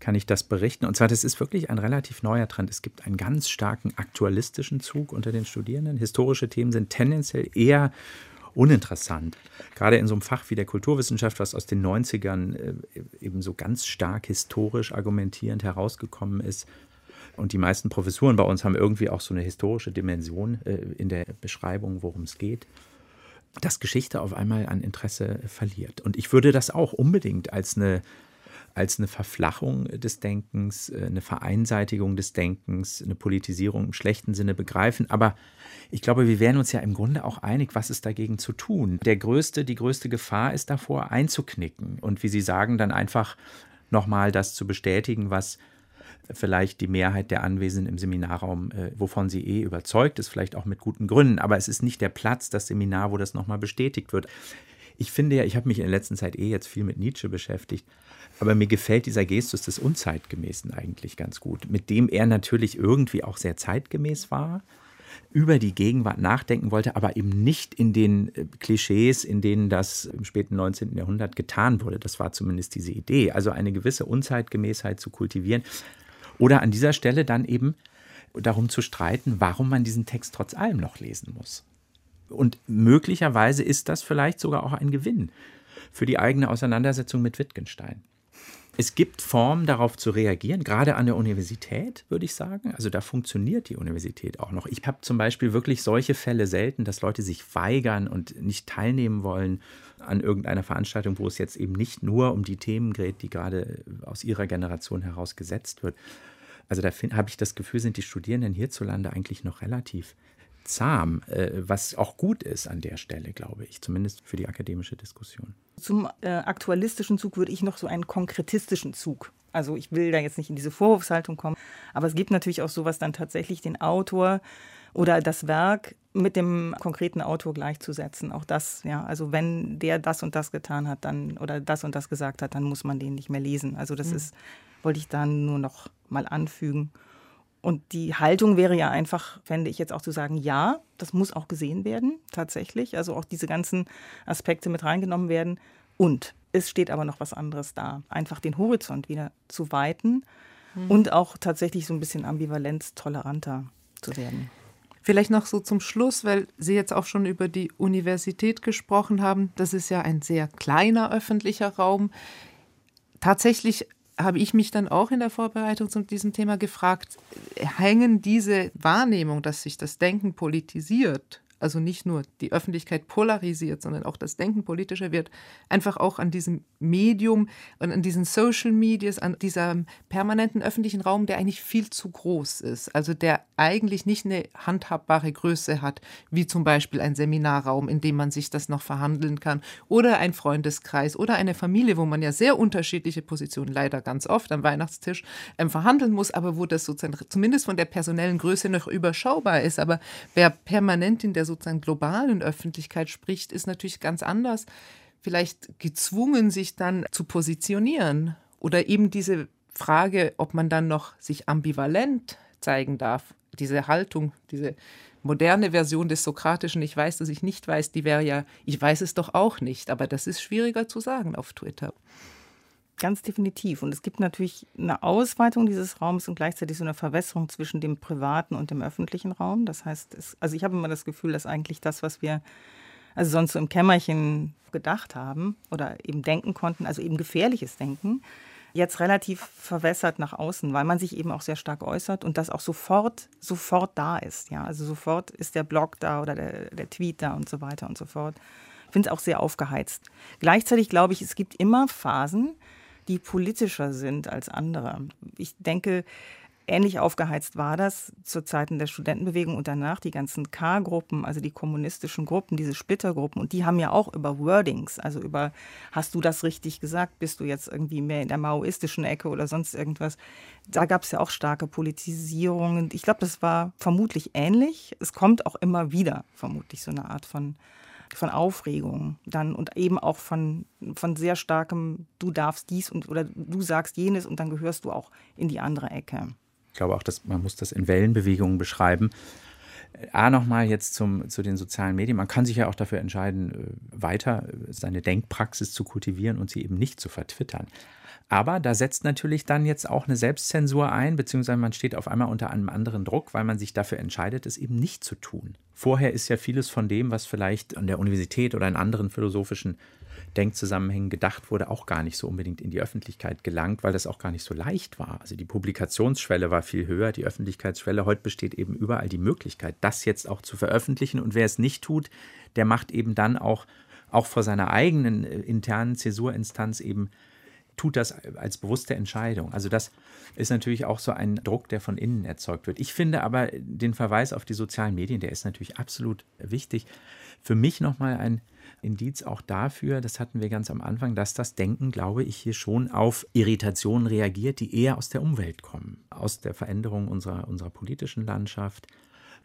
kann ich das berichten. Und zwar, das ist wirklich ein relativ neuer Trend. Es gibt einen ganz starken aktualistischen Zug unter den Studierenden. Historische Themen sind tendenziell eher uninteressant. Gerade in so einem Fach wie der Kulturwissenschaft, was aus den 90ern äh, eben so ganz stark historisch argumentierend herausgekommen ist. Und die meisten Professuren bei uns haben irgendwie auch so eine historische Dimension äh, in der Beschreibung, worum es geht dass Geschichte auf einmal an Interesse verliert. Und ich würde das auch unbedingt als eine als eine Verflachung des Denkens, äh, eine Vereinseitigung des Denkens, eine Politisierung im schlechten Sinne begreifen. Aber ich glaube, wir wären uns ja im Grunde auch einig, was ist dagegen zu tun. Der größte, die größte Gefahr ist davor, einzuknicken und wie Sie sagen, dann einfach nochmal das zu bestätigen, was vielleicht die Mehrheit der Anwesenden im Seminarraum, äh, wovon sie eh überzeugt ist, vielleicht auch mit guten Gründen. Aber es ist nicht der Platz, das Seminar, wo das nochmal bestätigt wird. Ich finde ja, ich habe mich in der letzten Zeit eh jetzt viel mit Nietzsche beschäftigt. Aber mir gefällt dieser Gestus des Unzeitgemäßen eigentlich ganz gut, mit dem er natürlich irgendwie auch sehr zeitgemäß war, über die Gegenwart nachdenken wollte, aber eben nicht in den äh, Klischees, in denen das im späten 19. Jahrhundert getan wurde. Das war zumindest diese Idee. Also eine gewisse Unzeitgemäßheit zu kultivieren. Oder an dieser Stelle dann eben darum zu streiten, warum man diesen Text trotz allem noch lesen muss. Und möglicherweise ist das vielleicht sogar auch ein Gewinn für die eigene Auseinandersetzung mit Wittgenstein. Es gibt Formen, darauf zu reagieren, gerade an der Universität, würde ich sagen. Also da funktioniert die Universität auch noch. Ich habe zum Beispiel wirklich solche Fälle selten, dass Leute sich weigern und nicht teilnehmen wollen an irgendeiner Veranstaltung, wo es jetzt eben nicht nur um die Themen geht, die gerade aus ihrer Generation heraus gesetzt wird. Also da habe ich das Gefühl, sind die Studierenden hierzulande eigentlich noch relativ zahm, äh, was auch gut ist an der Stelle, glaube ich, zumindest für die akademische Diskussion. Zum äh, aktualistischen Zug würde ich noch so einen konkretistischen Zug. Also ich will da jetzt nicht in diese Vorwurfshaltung kommen, aber es gibt natürlich auch sowas dann tatsächlich den Autor oder das Werk mit dem konkreten Autor gleichzusetzen. Auch das, ja, also wenn der das und das getan hat, dann oder das und das gesagt hat, dann muss man den nicht mehr lesen. Also das mhm. ist, wollte ich da nur noch mal anfügen. Und die Haltung wäre ja einfach, fände ich jetzt auch zu sagen, ja, das muss auch gesehen werden, tatsächlich. Also auch diese ganzen Aspekte mit reingenommen werden. Und es steht aber noch was anderes da. Einfach den Horizont wieder zu weiten mhm. und auch tatsächlich so ein bisschen ambivalenz toleranter zu werden. Vielleicht noch so zum Schluss, weil Sie jetzt auch schon über die Universität gesprochen haben. Das ist ja ein sehr kleiner öffentlicher Raum. Tatsächlich habe ich mich dann auch in der Vorbereitung zu diesem Thema gefragt, hängen diese Wahrnehmung, dass sich das Denken politisiert, also nicht nur die Öffentlichkeit polarisiert, sondern auch das Denken politischer wird, einfach auch an diesem Medium und an diesen Social Medias, an diesem permanenten öffentlichen Raum, der eigentlich viel zu groß ist, also der eigentlich nicht eine handhabbare Größe hat, wie zum Beispiel ein Seminarraum, in dem man sich das noch verhandeln kann, oder ein Freundeskreis oder eine Familie, wo man ja sehr unterschiedliche Positionen leider ganz oft am Weihnachtstisch ähm, verhandeln muss, aber wo das sozusagen zumindest von der personellen Größe noch überschaubar ist. Aber wer permanent in der sozusagen globalen Öffentlichkeit spricht, ist natürlich ganz anders vielleicht gezwungen, sich dann zu positionieren. Oder eben diese Frage, ob man dann noch sich ambivalent zeigen darf, diese Haltung, diese moderne Version des Sokratischen, ich weiß, dass ich nicht weiß, die wäre ja, ich weiß es doch auch nicht, aber das ist schwieriger zu sagen auf Twitter. Ganz definitiv. Und es gibt natürlich eine Ausweitung dieses Raums und gleichzeitig so eine Verwässerung zwischen dem privaten und dem öffentlichen Raum. Das heißt, es, also ich habe immer das Gefühl, dass eigentlich das, was wir also sonst so im Kämmerchen gedacht haben oder eben denken konnten, also eben gefährliches Denken, jetzt relativ verwässert nach außen, weil man sich eben auch sehr stark äußert und das auch sofort, sofort da ist. Ja, also sofort ist der Blog da oder der, der Tweet da und so weiter und so fort. Ich finde es auch sehr aufgeheizt. Gleichzeitig glaube ich, es gibt immer Phasen, die politischer sind als andere. Ich denke, ähnlich aufgeheizt war das zu Zeiten der Studentenbewegung und danach die ganzen K-Gruppen, also die kommunistischen Gruppen, diese Splittergruppen. Und die haben ja auch über Wordings, also über, hast du das richtig gesagt, bist du jetzt irgendwie mehr in der maoistischen Ecke oder sonst irgendwas. Da gab es ja auch starke Politisierungen. Ich glaube, das war vermutlich ähnlich. Es kommt auch immer wieder, vermutlich, so eine Art von von Aufregung dann und eben auch von, von sehr starkem, du darfst dies und oder du sagst jenes und dann gehörst du auch in die andere Ecke. Ich glaube auch, dass man muss das in Wellenbewegungen beschreiben. A, nochmal jetzt zum, zu den sozialen Medien. Man kann sich ja auch dafür entscheiden, äh, weiter seine Denkpraxis zu kultivieren und sie eben nicht zu vertwittern. Aber da setzt natürlich dann jetzt auch eine Selbstzensur ein, beziehungsweise man steht auf einmal unter einem anderen Druck, weil man sich dafür entscheidet, es eben nicht zu tun. Vorher ist ja vieles von dem, was vielleicht an der Universität oder in anderen philosophischen Denkzusammenhängen gedacht wurde, auch gar nicht so unbedingt in die Öffentlichkeit gelangt, weil das auch gar nicht so leicht war. Also die Publikationsschwelle war viel höher, die Öffentlichkeitsschwelle. Heute besteht eben überall die Möglichkeit, das jetzt auch zu veröffentlichen. Und wer es nicht tut, der macht eben dann auch, auch vor seiner eigenen äh, internen Zäsurinstanz eben tut das als bewusste Entscheidung. Also das ist natürlich auch so ein Druck, der von innen erzeugt wird. Ich finde aber den Verweis auf die sozialen Medien, der ist natürlich absolut wichtig. Für mich nochmal ein Indiz auch dafür, das hatten wir ganz am Anfang, dass das Denken, glaube ich, hier schon auf Irritationen reagiert, die eher aus der Umwelt kommen, aus der Veränderung unserer, unserer politischen Landschaft,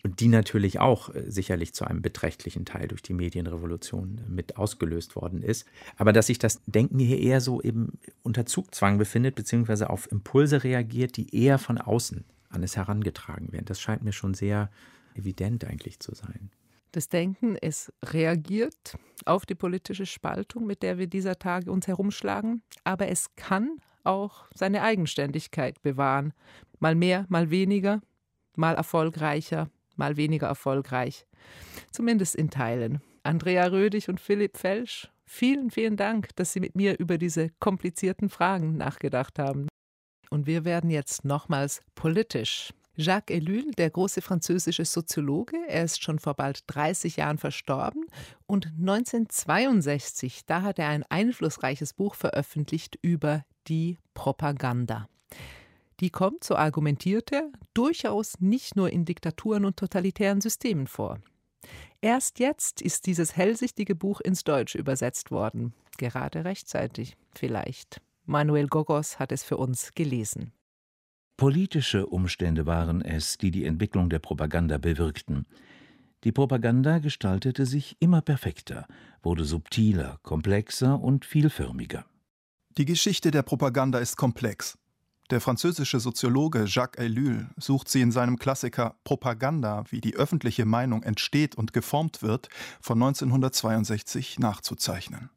und die natürlich auch äh, sicherlich zu einem beträchtlichen Teil durch die Medienrevolution äh, mit ausgelöst worden ist. Aber dass sich das Denken hier eher so eben unter Zugzwang befindet, beziehungsweise auf Impulse reagiert, die eher von außen an es herangetragen werden, das scheint mir schon sehr evident eigentlich zu sein. Das Denken, es reagiert auf die politische Spaltung, mit der wir dieser Tage uns herumschlagen, aber es kann auch seine Eigenständigkeit bewahren. Mal mehr, mal weniger, mal erfolgreicher, mal weniger erfolgreich. Zumindest in Teilen. Andrea Rödig und Philipp Felsch, vielen, vielen Dank, dass Sie mit mir über diese komplizierten Fragen nachgedacht haben. Und wir werden jetzt nochmals politisch. Jacques Ellul, der große französische Soziologe, er ist schon vor bald 30 Jahren verstorben und 1962, da hat er ein einflussreiches Buch veröffentlicht über die Propaganda die kommt, so argumentiert er, durchaus nicht nur in Diktaturen und totalitären Systemen vor. Erst jetzt ist dieses hellsichtige Buch ins Deutsche übersetzt worden. Gerade rechtzeitig, vielleicht. Manuel Gogos hat es für uns gelesen. Politische Umstände waren es, die die Entwicklung der Propaganda bewirkten. Die Propaganda gestaltete sich immer perfekter, wurde subtiler, komplexer und vielförmiger. Die Geschichte der Propaganda ist komplex. Der französische Soziologe Jacques Ellul sucht sie in seinem Klassiker Propaganda, wie die öffentliche Meinung entsteht und geformt wird, von 1962 nachzuzeichnen.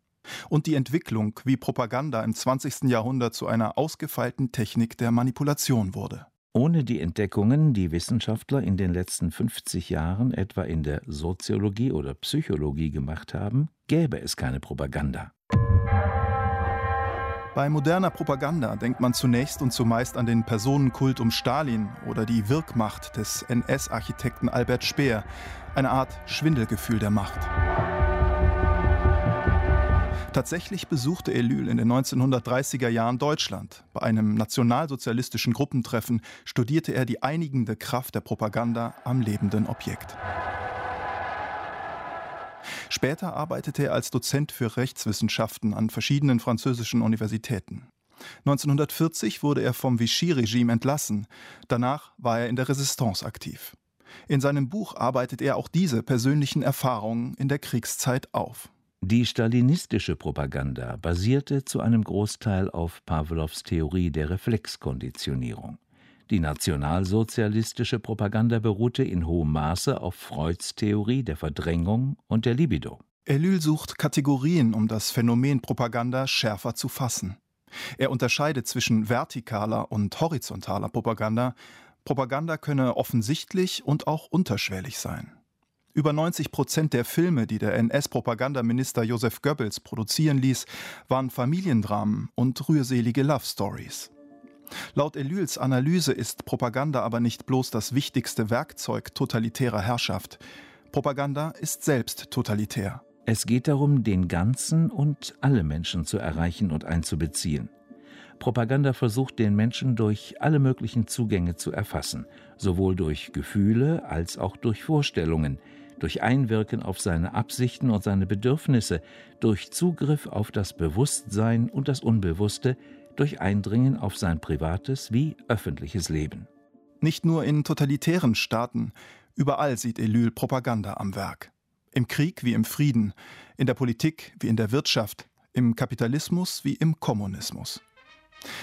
Und die Entwicklung, wie Propaganda im 20. Jahrhundert zu einer ausgefeilten Technik der Manipulation wurde. Ohne die Entdeckungen, die Wissenschaftler in den letzten 50 Jahren etwa in der Soziologie oder Psychologie gemacht haben, gäbe es keine Propaganda. Bei moderner Propaganda denkt man zunächst und zumeist an den Personenkult um Stalin oder die Wirkmacht des NS-Architekten Albert Speer, eine Art Schwindelgefühl der Macht. Tatsächlich besuchte Ellul in den 1930er Jahren Deutschland. Bei einem nationalsozialistischen Gruppentreffen studierte er die einigende Kraft der Propaganda am lebenden Objekt. Später arbeitete er als Dozent für Rechtswissenschaften an verschiedenen französischen Universitäten. 1940 wurde er vom Vichy-Regime entlassen. Danach war er in der Resistance aktiv. In seinem Buch arbeitet er auch diese persönlichen Erfahrungen in der Kriegszeit auf. Die stalinistische Propaganda basierte zu einem Großteil auf Pawlows Theorie der Reflexkonditionierung. Die nationalsozialistische Propaganda beruhte in hohem Maße auf Freuds Theorie der Verdrängung und der Libido. Ellul sucht Kategorien, um das Phänomen Propaganda schärfer zu fassen. Er unterscheidet zwischen vertikaler und horizontaler Propaganda. Propaganda könne offensichtlich und auch unterschwellig sein. Über 90 Prozent der Filme, die der NS-Propagandaminister Josef Goebbels produzieren ließ, waren Familiendramen und rührselige Love Stories. Laut Elyls Analyse ist Propaganda aber nicht bloß das wichtigste Werkzeug totalitärer Herrschaft. Propaganda ist selbst totalitär. Es geht darum, den Ganzen und alle Menschen zu erreichen und einzubeziehen. Propaganda versucht, den Menschen durch alle möglichen Zugänge zu erfassen, sowohl durch Gefühle als auch durch Vorstellungen, durch Einwirken auf seine Absichten und seine Bedürfnisse, durch Zugriff auf das Bewusstsein und das Unbewusste, durch Eindringen auf sein privates wie öffentliches Leben. Nicht nur in totalitären Staaten, überall sieht Elyl Propaganda am Werk. Im Krieg wie im Frieden, in der Politik wie in der Wirtschaft, im Kapitalismus wie im Kommunismus.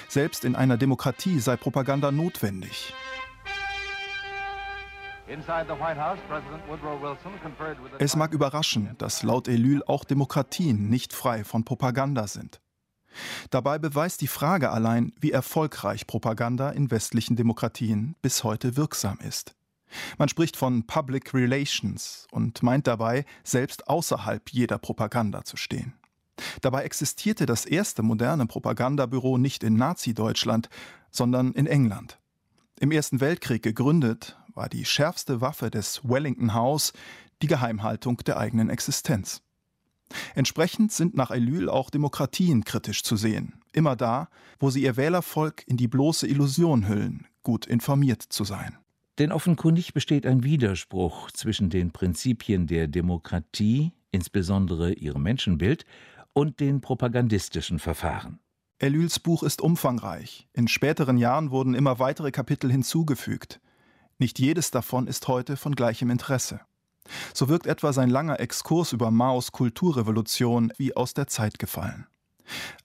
Selbst in einer Demokratie sei Propaganda notwendig. Es mag überraschen, dass laut Elyl auch Demokratien nicht frei von Propaganda sind. Dabei beweist die Frage allein, wie erfolgreich Propaganda in westlichen Demokratien bis heute wirksam ist. Man spricht von Public Relations und meint dabei, selbst außerhalb jeder Propaganda zu stehen. Dabei existierte das erste moderne Propagandabüro nicht in Nazi-Deutschland, sondern in England. Im Ersten Weltkrieg gegründet, war die schärfste Waffe des Wellington House die Geheimhaltung der eigenen Existenz. Entsprechend sind nach Elyl auch Demokratien kritisch zu sehen, immer da, wo sie ihr Wählervolk in die bloße Illusion hüllen, gut informiert zu sein. Denn offenkundig besteht ein Widerspruch zwischen den Prinzipien der Demokratie, insbesondere ihrem Menschenbild, und den propagandistischen Verfahren. Elyls Buch ist umfangreich. In späteren Jahren wurden immer weitere Kapitel hinzugefügt. Nicht jedes davon ist heute von gleichem Interesse. So wirkt etwa sein langer Exkurs über Maos Kulturrevolution wie aus der Zeit gefallen.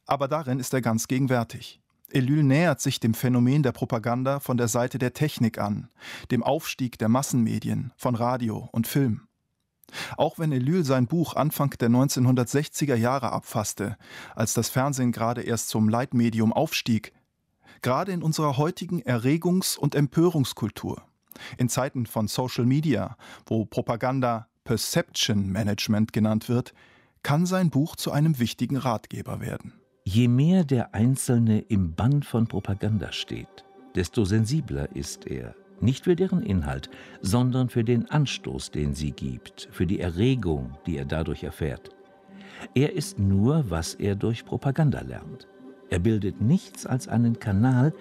Aber darin ist er ganz gegenwärtig. Elyl nähert sich dem Phänomen der Propaganda von der Seite der Technik an, dem Aufstieg der Massenmedien, von Radio und Film. Auch wenn Elyl sein Buch Anfang der 1960er Jahre abfasste, als das Fernsehen gerade erst zum Leitmedium aufstieg, gerade in unserer heutigen Erregungs- und Empörungskultur, in Zeiten von Social Media, wo Propaganda Perception Management genannt wird, kann sein Buch zu einem wichtigen Ratgeber werden. Je mehr der Einzelne im Bann von Propaganda steht, desto sensibler ist er nicht für deren Inhalt, sondern für den Anstoß, den sie gibt, für die Erregung, die er dadurch erfährt. Er ist nur, was er durch Propaganda lernt. Er bildet nichts als einen Kanal,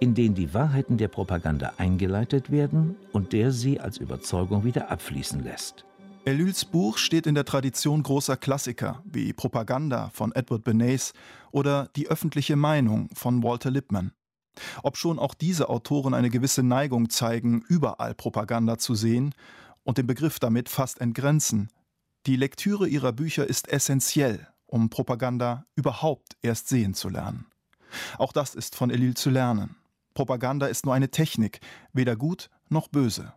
in den die Wahrheiten der Propaganda eingeleitet werden und der sie als Überzeugung wieder abfließen lässt. Elyls Buch steht in der Tradition großer Klassiker wie Propaganda von Edward Bernays oder Die öffentliche Meinung von Walter Lippmann. Obschon auch diese Autoren eine gewisse Neigung zeigen, überall Propaganda zu sehen und den Begriff damit fast entgrenzen, die Lektüre ihrer Bücher ist essentiell, um Propaganda überhaupt erst sehen zu lernen. Auch das ist von Elil zu lernen. Propaganda ist nur eine Technik, weder gut noch böse.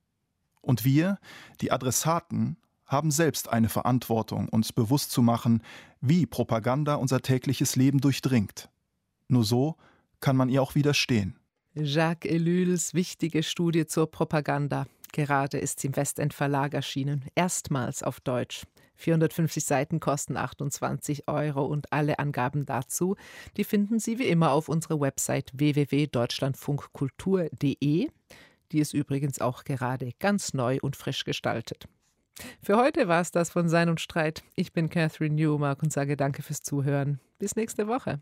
Und wir, die Adressaten, haben selbst eine Verantwortung, uns bewusst zu machen, wie Propaganda unser tägliches Leben durchdringt. Nur so kann man ihr auch widerstehen. Jacques Ellul's wichtige Studie zur Propaganda. Gerade ist sie im Westend Verlag erschienen, erstmals auf Deutsch. 450 Seiten kosten 28 Euro und alle Angaben dazu, die finden Sie wie immer auf unserer Website www.deutschlandfunkkultur.de. Die ist übrigens auch gerade ganz neu und frisch gestaltet. Für heute war es das von Sein und Streit. Ich bin Catherine Newmark und sage danke fürs Zuhören. Bis nächste Woche.